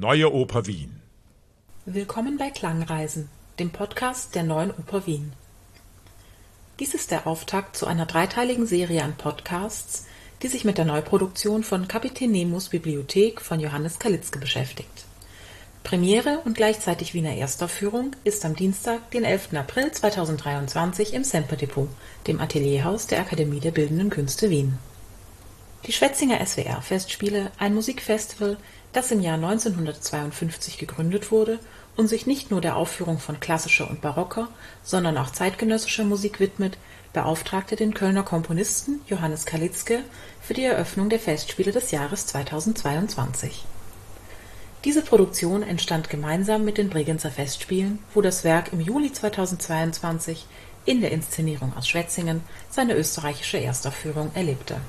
Neue Oper Wien. Willkommen bei Klangreisen, dem Podcast der Neuen Oper Wien. Dies ist der Auftakt zu einer dreiteiligen Serie an Podcasts, die sich mit der Neuproduktion von Kapitän Nemos Bibliothek von Johannes Kalitzke beschäftigt. Premiere und gleichzeitig Wiener Erstaufführung ist am Dienstag, den 11. April 2023 im Semper-Depot, dem Atelierhaus der Akademie der Bildenden Künste Wien. Die Schwetzinger SWR-Festspiele, ein Musikfestival, das im Jahr 1952 gegründet wurde und sich nicht nur der Aufführung von klassischer und barocker, sondern auch zeitgenössischer Musik widmet, beauftragte den Kölner Komponisten Johannes Kalitzke für die Eröffnung der Festspiele des Jahres 2022. Diese Produktion entstand gemeinsam mit den Bregenzer Festspielen, wo das Werk im Juli 2022 in der Inszenierung aus Schwetzingen seine österreichische Erstaufführung erlebte.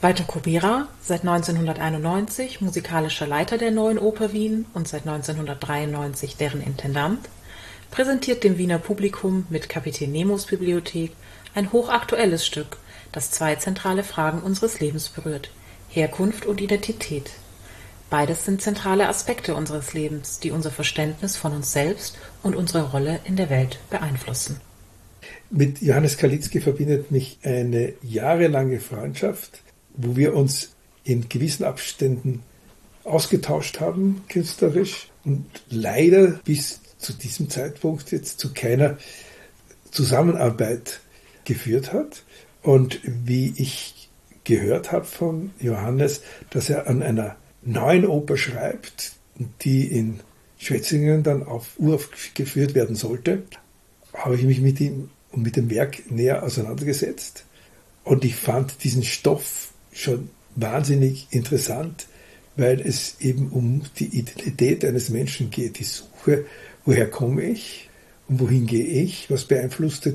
Walter Kubera, seit 1991 musikalischer Leiter der Neuen Oper Wien und seit 1993 deren Intendant, präsentiert dem Wiener Publikum mit Kapitän Nemos Bibliothek ein hochaktuelles Stück, das zwei zentrale Fragen unseres Lebens berührt: Herkunft und Identität Beides sind zentrale Aspekte unseres Lebens, die unser Verständnis von uns selbst und unsere Rolle in der Welt beeinflussen. Mit Johannes Kalitzki verbindet mich eine jahrelange Freundschaft, wo wir uns in gewissen Abständen ausgetauscht haben, künstlerisch, und leider bis zu diesem Zeitpunkt jetzt zu keiner Zusammenarbeit geführt hat. Und wie ich gehört habe von Johannes, dass er an einer neuen Oper schreibt, die in Schwetzingen dann auf uraufgeführt werden sollte, habe ich mich mit ihm und mit dem Werk näher auseinandergesetzt. Und ich fand diesen Stoff schon wahnsinnig interessant, weil es eben um die Identität eines Menschen geht, die Suche, woher komme ich und wohin gehe ich, was beeinflusst,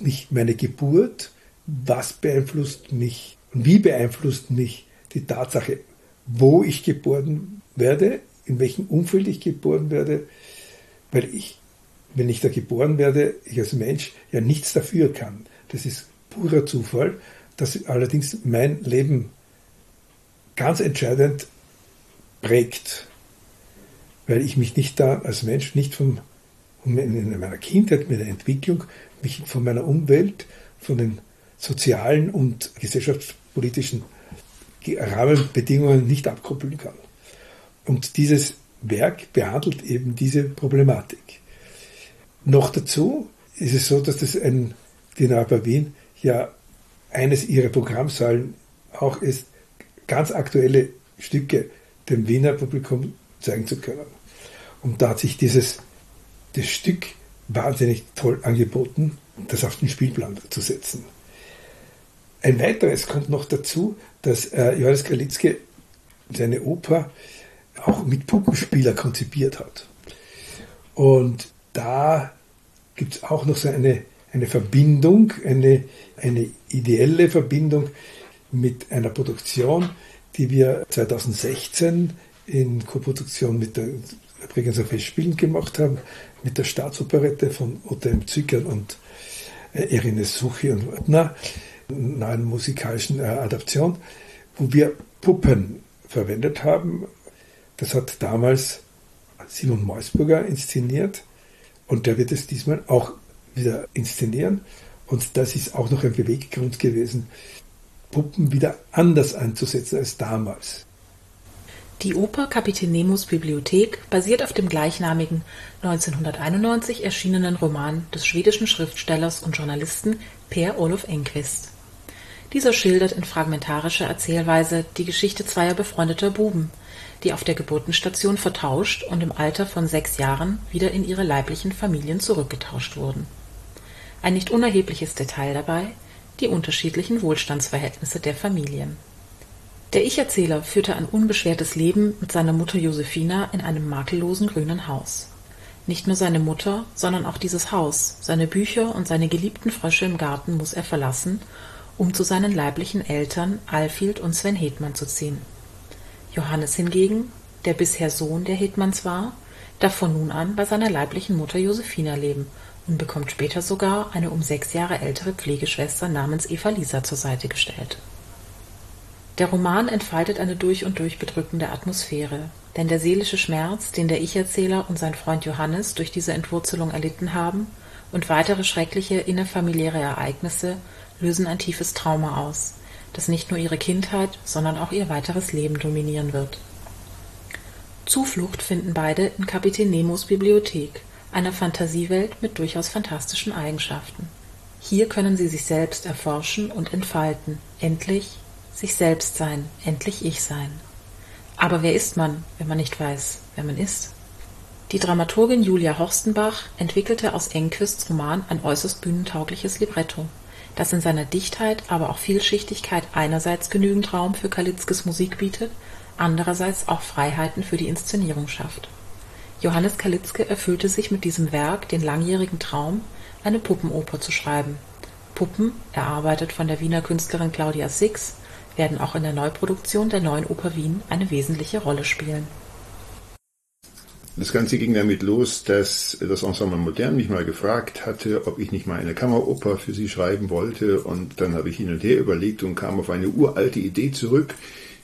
mich meine Geburt, was beeinflusst mich und wie beeinflusst mich die Tatsache, wo ich geboren werde, in welchem Umfeld ich geboren werde, weil ich, wenn ich da geboren werde, ich als Mensch ja nichts dafür kann. Das ist purer Zufall, das allerdings mein Leben ganz entscheidend prägt, weil ich mich nicht da als Mensch nicht von in meiner Kindheit, mit der Entwicklung, mich von meiner Umwelt, von den sozialen und gesellschaftspolitischen Rahmenbedingungen nicht abkoppeln kann. Und dieses Werk behandelt eben diese Problematik. Noch dazu ist es so, dass das ein, die Neuper Wien ja eines ihrer Programmsäulen auch ist, ganz aktuelle Stücke dem Wiener Publikum zeigen zu können. Und da hat sich dieses das Stück wahnsinnig toll angeboten, das auf den Spielplan zu setzen. Ein weiteres kommt noch dazu, dass äh, Johannes Kalitzke seine Oper auch mit Puppenspieler konzipiert hat. Und da gibt es auch noch so eine, eine Verbindung, eine, eine ideelle Verbindung mit einer Produktion, die wir 2016 in Koproduktion mit der Bregenzer Festspielen gemacht haben, mit der Staatsoperette von Otem Zückern und äh, Irene Suchi und Wagner neuen musikalischen äh, Adaption, wo wir Puppen verwendet haben. Das hat damals Simon Meusburger inszeniert und der wird es diesmal auch wieder inszenieren. Und das ist auch noch ein Beweggrund gewesen, Puppen wieder anders einzusetzen als damals. Die Oper Kapitän Nemos Bibliothek basiert auf dem gleichnamigen 1991 erschienenen Roman des schwedischen Schriftstellers und Journalisten Per Olof Enquist. Dieser schildert in fragmentarischer Erzählweise die Geschichte zweier befreundeter Buben, die auf der Geburtenstation vertauscht und im Alter von sechs Jahren wieder in ihre leiblichen Familien zurückgetauscht wurden. Ein nicht unerhebliches Detail dabei: die unterschiedlichen Wohlstandsverhältnisse der Familien. Der Ich-Erzähler führte ein unbeschwertes Leben mit seiner Mutter Josephina in einem makellosen grünen Haus. Nicht nur seine Mutter, sondern auch dieses Haus, seine Bücher und seine geliebten Frösche im Garten muss er verlassen um zu seinen leiblichen Eltern Alfhild und Sven Hetmann zu ziehen. Johannes hingegen, der bisher Sohn der Hetmanns war, darf von nun an bei seiner leiblichen Mutter Josephina leben und bekommt später sogar eine um sechs Jahre ältere Pflegeschwester namens Eva Lisa zur Seite gestellt. Der Roman entfaltet eine durch und durch bedrückende Atmosphäre, denn der seelische Schmerz, den der Ich-Erzähler und sein Freund Johannes durch diese Entwurzelung erlitten haben, und weitere schreckliche innerfamiliäre Ereignisse lösen ein tiefes Trauma aus, das nicht nur ihre Kindheit, sondern auch ihr weiteres Leben dominieren wird. Zuflucht finden beide in Kapitän Nemos Bibliothek, einer Fantasiewelt mit durchaus fantastischen Eigenschaften. Hier können sie sich selbst erforschen und entfalten, endlich sich selbst sein, endlich ich sein. Aber wer ist man, wenn man nicht weiß, wer man ist? Die Dramaturgin Julia Horstenbach entwickelte aus Enquists Roman ein äußerst bühnentaugliches Libretto, das in seiner Dichtheit, aber auch Vielschichtigkeit einerseits genügend Raum für Kalitzkes Musik bietet, andererseits auch Freiheiten für die Inszenierung schafft. Johannes Kalitzke erfüllte sich mit diesem Werk den langjährigen Traum, eine Puppenoper zu schreiben. Puppen, erarbeitet von der Wiener Künstlerin Claudia Six, werden auch in der Neuproduktion der Neuen Oper Wien eine wesentliche Rolle spielen. Das Ganze ging damit los, dass das Ensemble Modern mich mal gefragt hatte, ob ich nicht mal eine Kammeroper für sie schreiben wollte. Und dann habe ich hin und her überlegt und kam auf eine uralte Idee zurück,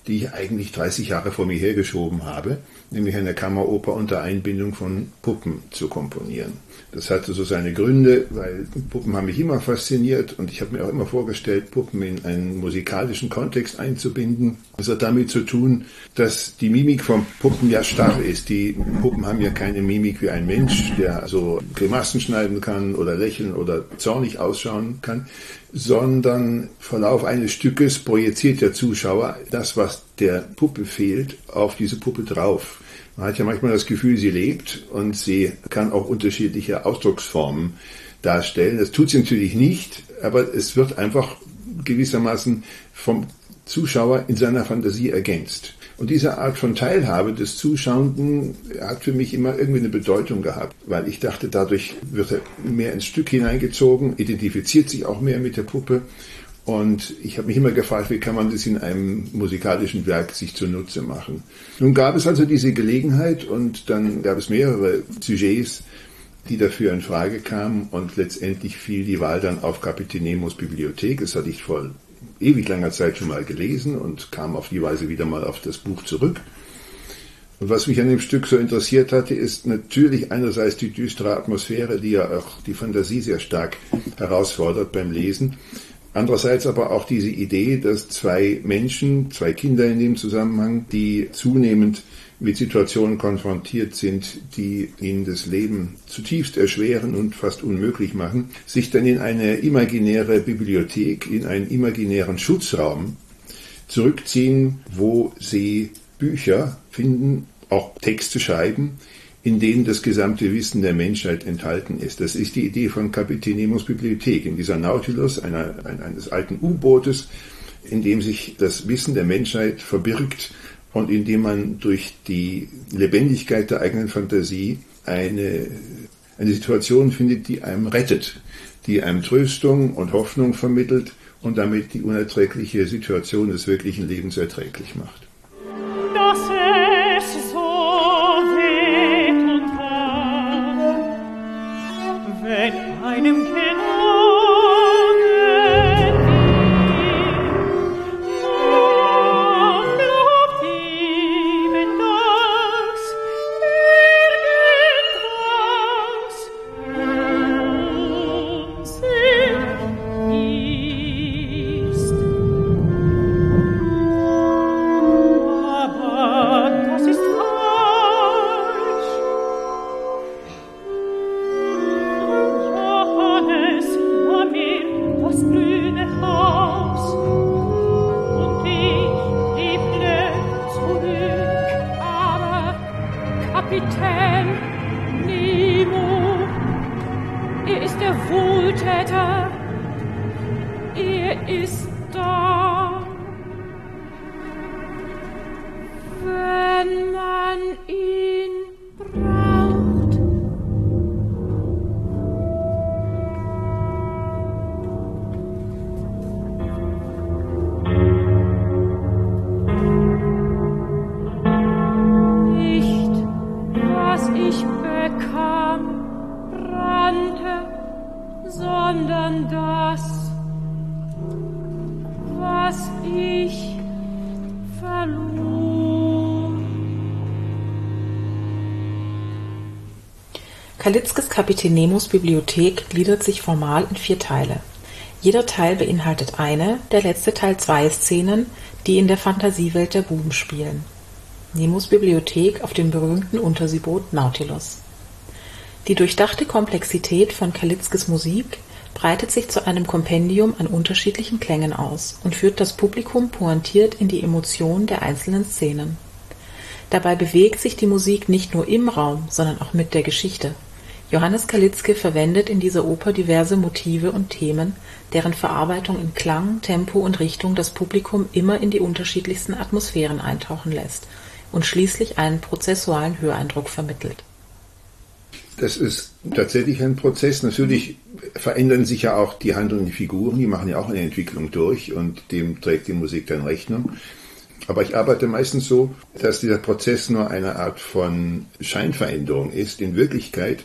die ich eigentlich 30 Jahre vor mir hergeschoben habe, nämlich eine Kammeroper unter Einbindung von Puppen zu komponieren. Das hatte so seine Gründe, weil Puppen haben mich immer fasziniert und ich habe mir auch immer vorgestellt, Puppen in einen musikalischen Kontext einzubinden. Das hat damit zu tun, dass die Mimik von Puppen ja starr ist. Die Puppen haben ja keine Mimik wie ein Mensch, der so Grimassen schneiden kann oder lächeln oder zornig ausschauen kann, sondern Verlauf eines Stückes projiziert der Zuschauer das, was der Puppe fehlt, auf diese Puppe drauf. Man hat ja manchmal das Gefühl, sie lebt und sie kann auch unterschiedliche Ausdrucksformen darstellen. Das tut sie natürlich nicht, aber es wird einfach gewissermaßen vom Zuschauer in seiner Fantasie ergänzt. Und diese Art von Teilhabe des Zuschauenden hat für mich immer irgendwie eine Bedeutung gehabt, weil ich dachte, dadurch wird er mehr ins Stück hineingezogen, identifiziert sich auch mehr mit der Puppe. Und ich habe mich immer gefragt, wie kann man das in einem musikalischen Werk sich zunutze machen. Nun gab es also diese Gelegenheit und dann gab es mehrere Sujets, die dafür in Frage kamen und letztendlich fiel die Wahl dann auf Kapitänemos Bibliothek. Das hatte ich vor ewig langer Zeit schon mal gelesen und kam auf die Weise wieder mal auf das Buch zurück. Und was mich an dem Stück so interessiert hatte, ist natürlich einerseits die düstere Atmosphäre, die ja auch die Fantasie sehr stark herausfordert beim Lesen. Andererseits aber auch diese Idee, dass zwei Menschen, zwei Kinder in dem Zusammenhang, die zunehmend mit Situationen konfrontiert sind, die ihnen das Leben zutiefst erschweren und fast unmöglich machen, sich dann in eine imaginäre Bibliothek, in einen imaginären Schutzraum zurückziehen, wo sie Bücher finden, auch Texte schreiben, in denen das gesamte Wissen der Menschheit enthalten ist. Das ist die Idee von Kapitänemos Bibliothek, in dieser Nautilus, einer, eines alten U-Bootes, in dem sich das Wissen der Menschheit verbirgt und indem man durch die Lebendigkeit der eigenen Fantasie eine, eine Situation findet, die einem rettet, die einem Tröstung und Hoffnung vermittelt und damit die unerträgliche Situation des wirklichen Lebens erträglich macht. Das es so weht und hart, wenn einem Kind Kalitzkes Kapitänemus Bibliothek gliedert sich formal in vier Teile. Jeder Teil beinhaltet eine, der letzte Teil zwei Szenen, die in der Fantasiewelt der Buben spielen. Nemos Bibliothek auf dem berühmten Unterseeboot Nautilus. Die durchdachte Komplexität von Kalitzkes Musik breitet sich zu einem Kompendium an unterschiedlichen Klängen aus und führt das Publikum pointiert in die Emotion der einzelnen Szenen. Dabei bewegt sich die Musik nicht nur im Raum, sondern auch mit der Geschichte. Johannes Kalitzke verwendet in dieser Oper diverse Motive und Themen, deren Verarbeitung in Klang, Tempo und Richtung das Publikum immer in die unterschiedlichsten Atmosphären eintauchen lässt und schließlich einen prozessualen Höreindruck vermittelt. Das ist tatsächlich ein Prozess. Natürlich verändern sich ja auch die handelnden Figuren, die machen ja auch eine Entwicklung durch und dem trägt die Musik dann Rechnung. Aber ich arbeite meistens so, dass dieser Prozess nur eine Art von Scheinveränderung ist. In Wirklichkeit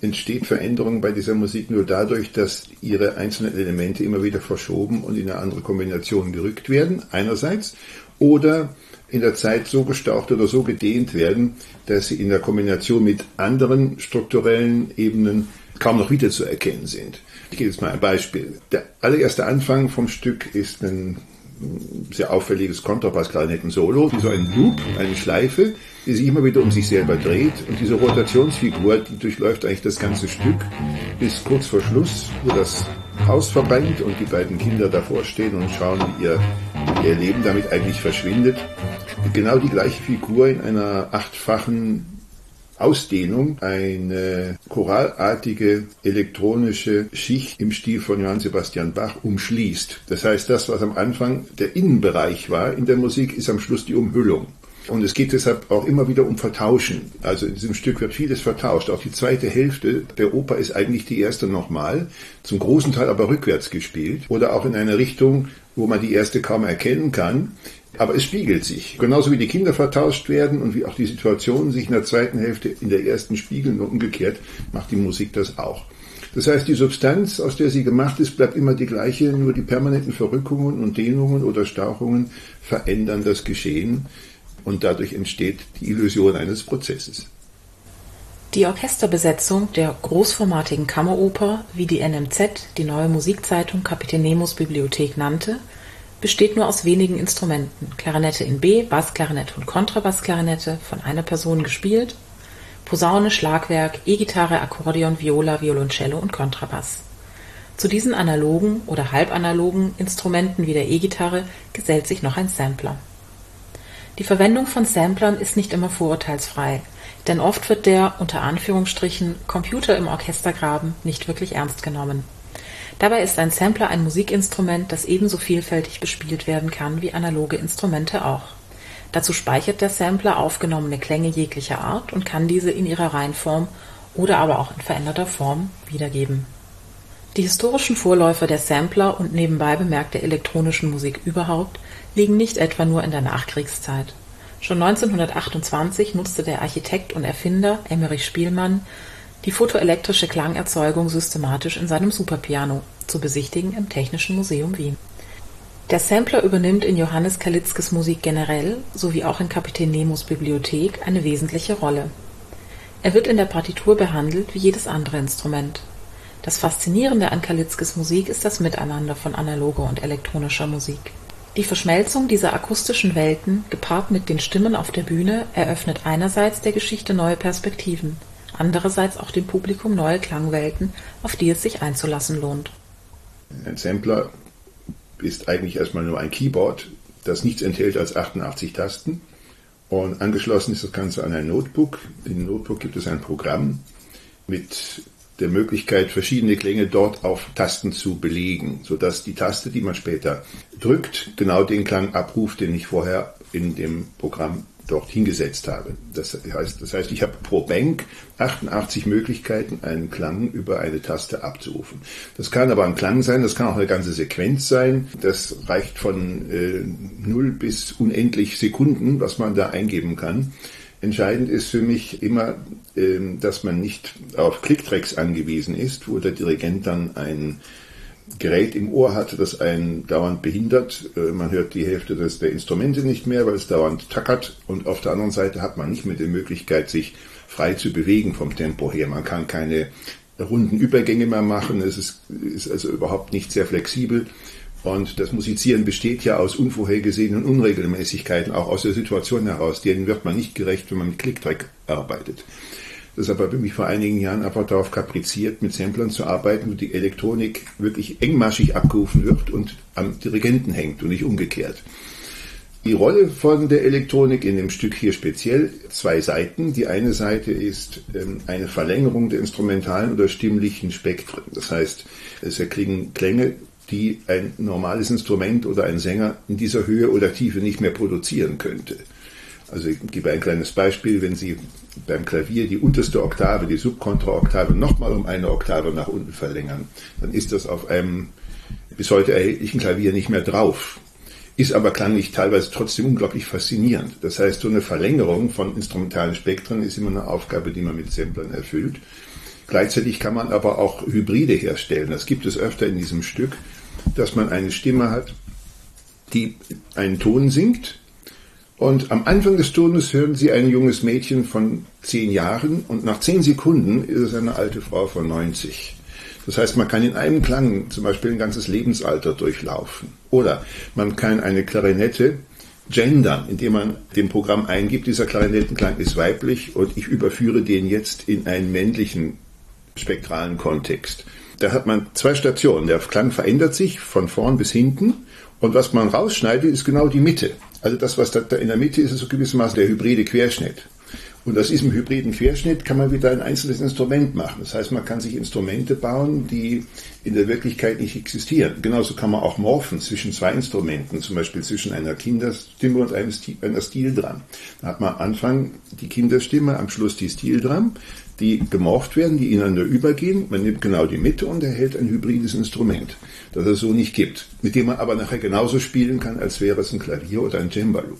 entsteht Veränderung bei dieser Musik nur dadurch, dass ihre einzelnen Elemente immer wieder verschoben und in eine andere Kombination gerückt werden, einerseits, oder in der Zeit so gestaucht oder so gedehnt werden, dass sie in der Kombination mit anderen strukturellen Ebenen kaum noch wiederzuerkennen sind. Ich gebe jetzt mal ein Beispiel. Der allererste Anfang vom Stück ist ein sehr auffälliges Kontrabass-Klarinetten-Solo, wie so ein Loop, eine Schleife, die sich immer wieder um sich selber dreht. Und diese Rotationsfigur, die durchläuft eigentlich das ganze Stück bis kurz vor Schluss, wo das Haus verbrennt und die beiden Kinder davor stehen und schauen, wie ihr, ihr Leben damit eigentlich verschwindet. Genau die gleiche Figur in einer achtfachen Ausdehnung eine choralartige elektronische Schicht im Stil von Johann Sebastian Bach umschließt. Das heißt, das, was am Anfang der Innenbereich war in der Musik, ist am Schluss die Umhüllung. Und es geht deshalb auch immer wieder um Vertauschen. Also in diesem Stück wird vieles vertauscht. Auch die zweite Hälfte der Oper ist eigentlich die erste nochmal, zum großen Teil aber rückwärts gespielt oder auch in einer Richtung, wo man die erste kaum erkennen kann. Aber es spiegelt sich. Genauso wie die Kinder vertauscht werden und wie auch die Situationen sich in der zweiten Hälfte in der ersten spiegeln und umgekehrt, macht die Musik das auch. Das heißt, die Substanz, aus der sie gemacht ist, bleibt immer die gleiche, nur die permanenten Verrückungen und Dehnungen oder Stauchungen verändern das Geschehen und dadurch entsteht die Illusion eines Prozesses. Die Orchesterbesetzung der großformatigen Kammeroper, wie die NMZ, die neue Musikzeitung Kapitänemus Bibliothek nannte, besteht nur aus wenigen Instrumenten: Klarinette in B, Bassklarinette und Kontrabassklarinette, von einer Person gespielt, Posaune, Schlagwerk, E-Gitarre, Akkordeon, Viola, Violoncello und Kontrabass. Zu diesen analogen oder halbanalogen Instrumenten wie der E-Gitarre gesellt sich noch ein Sampler. Die Verwendung von Samplern ist nicht immer vorurteilsfrei, denn oft wird der unter Anführungsstrichen Computer im Orchestergraben nicht wirklich ernst genommen Dabei ist ein Sampler ein Musikinstrument, das ebenso vielfältig bespielt werden kann wie analoge Instrumente auch. Dazu speichert der Sampler aufgenommene Klänge jeglicher Art und kann diese in ihrer Reinform oder aber auch in veränderter Form wiedergeben. Die historischen Vorläufer der Sampler und nebenbei bemerkt der elektronischen Musik überhaupt liegen nicht etwa nur in der Nachkriegszeit. Schon 1928 nutzte der Architekt und Erfinder Emmerich Spielmann die photoelektrische Klangerzeugung systematisch in seinem Superpiano, zu besichtigen im Technischen Museum Wien. Der Sampler übernimmt in Johannes Kalitzkes Musik generell sowie auch in Kapitän Nemos Bibliothek eine wesentliche Rolle. Er wird in der Partitur behandelt wie jedes andere Instrument. Das Faszinierende an Kalitzkes Musik ist das Miteinander von analoger und elektronischer Musik. Die Verschmelzung dieser akustischen Welten, gepaart mit den Stimmen auf der Bühne, eröffnet einerseits der Geschichte neue Perspektiven andererseits auch dem Publikum neue Klangwelten, auf die es sich einzulassen lohnt. Ein Sampler ist eigentlich erstmal nur ein Keyboard, das nichts enthält als 88 Tasten. Und angeschlossen ist das Ganze an ein Notebook. In Notebook gibt es ein Programm mit der Möglichkeit, verschiedene Klänge dort auf Tasten zu belegen, sodass die Taste, die man später drückt, genau den Klang abruft, den ich vorher in dem Programm dort hingesetzt habe. Das heißt, das heißt, ich habe pro Bank 88 Möglichkeiten, einen Klang über eine Taste abzurufen. Das kann aber ein Klang sein, das kann auch eine ganze Sequenz sein. Das reicht von äh, 0 bis unendlich Sekunden, was man da eingeben kann. Entscheidend ist für mich immer, äh, dass man nicht auf Klicktracks angewiesen ist, wo der Dirigent dann ein Gerät im Ohr hat, das einen dauernd behindert. Äh, man hört die Hälfte des, der Instrumente nicht mehr, weil es dauernd tackert. Und auf der anderen Seite hat man nicht mehr die Möglichkeit, sich frei zu bewegen vom Tempo her. Man kann keine runden Übergänge mehr machen. Es ist, ist also überhaupt nicht sehr flexibel. Und das Musizieren besteht ja aus unvorhergesehenen Unregelmäßigkeiten, auch aus der Situation heraus. Denen wird man nicht gerecht, wenn man mit Clicktrack arbeitet. Deshalb habe ich mich vor einigen Jahren einfach darauf kapriziert, mit Samplern zu arbeiten, wo die Elektronik wirklich engmaschig abgerufen wird und am Dirigenten hängt und nicht umgekehrt. Die Rolle von der Elektronik in dem Stück hier speziell zwei Seiten. Die eine Seite ist ähm, eine Verlängerung der instrumentalen oder stimmlichen Spektren. Das heißt, es erklingen Klänge, die ein normales Instrument oder ein Sänger in dieser Höhe oder Tiefe nicht mehr produzieren könnte. Also ich gebe ein kleines Beispiel, wenn Sie beim Klavier die unterste Oktave, die Subkontraoktave nochmal um eine Oktave nach unten verlängern, dann ist das auf einem bis heute erhältlichen Klavier nicht mehr drauf ist aber klanglich teilweise trotzdem unglaublich faszinierend. Das heißt, so eine Verlängerung von instrumentalen Spektren ist immer eine Aufgabe, die man mit Samplern erfüllt. Gleichzeitig kann man aber auch Hybride herstellen. Das gibt es öfter in diesem Stück, dass man eine Stimme hat, die einen Ton singt. Und am Anfang des Tones hören Sie ein junges Mädchen von zehn Jahren und nach zehn Sekunden ist es eine alte Frau von 90. Das heißt, man kann in einem Klang zum Beispiel ein ganzes Lebensalter durchlaufen. Oder man kann eine Klarinette gendern, indem man dem Programm eingibt, dieser Klarinettenklang ist weiblich und ich überführe den jetzt in einen männlichen spektralen Kontext. Da hat man zwei Stationen. Der Klang verändert sich von vorn bis hinten und was man rausschneidet, ist genau die Mitte. Also das, was da in der Mitte ist, ist so gewissermaßen der hybride Querschnitt. Und aus diesem hybriden Querschnitt kann man wieder ein einzelnes Instrument machen. Das heißt, man kann sich Instrumente bauen, die in der Wirklichkeit nicht existieren. Genauso kann man auch morphen zwischen zwei Instrumenten, zum Beispiel zwischen einer Kinderstimme und einem Stil, einer Stildrum. Da hat man am Anfang die Kinderstimme, am Schluss die Stildrum, die gemorpht werden, die ineinander übergehen. Man nimmt genau die Mitte und erhält ein hybrides Instrument, das es so nicht gibt, mit dem man aber nachher genauso spielen kann, als wäre es ein Klavier oder ein Cembalo.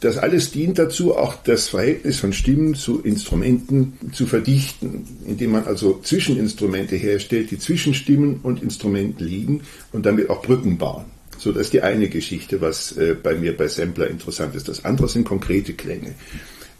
Das alles dient dazu, auch das Verhältnis von Stimmen zu Instrumenten zu verdichten, indem man also Zwischeninstrumente herstellt, die zwischen Stimmen und Instrumenten liegen und damit auch Brücken bauen. So, das ist die eine Geschichte, was äh, bei mir bei Sampler interessant ist. Das andere sind konkrete Klänge.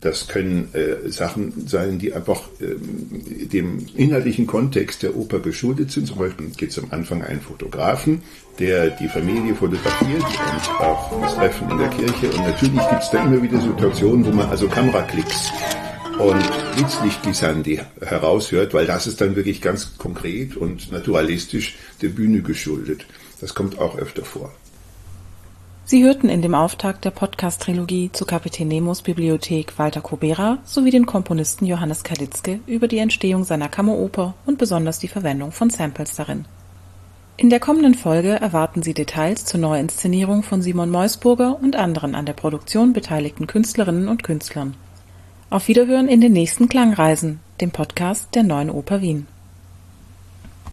Das können äh, Sachen sein, die einfach ähm, dem inhaltlichen Kontext der Oper geschuldet sind. Zum Beispiel geht es am Anfang einen Fotografen, der die Familie fotografiert und auch das Treffen in der Kirche. Und natürlich gibt es da immer wieder Situationen, wo man also Kameraklicks und Blitzlichtglissandi heraushört, weil das ist dann wirklich ganz konkret und naturalistisch der Bühne geschuldet. Das kommt auch öfter vor. Sie hörten in dem Auftakt der Podcast-Trilogie zu Kapitän Nemos Bibliothek Walter Kobera sowie den Komponisten Johannes Kalitzke über die Entstehung seiner Kammeroper und besonders die Verwendung von Samples darin. In der kommenden Folge erwarten Sie Details zur Neuinszenierung von Simon Meusburger und anderen an der Produktion beteiligten Künstlerinnen und Künstlern. Auf Wiederhören in den nächsten Klangreisen, dem Podcast der Neuen Oper Wien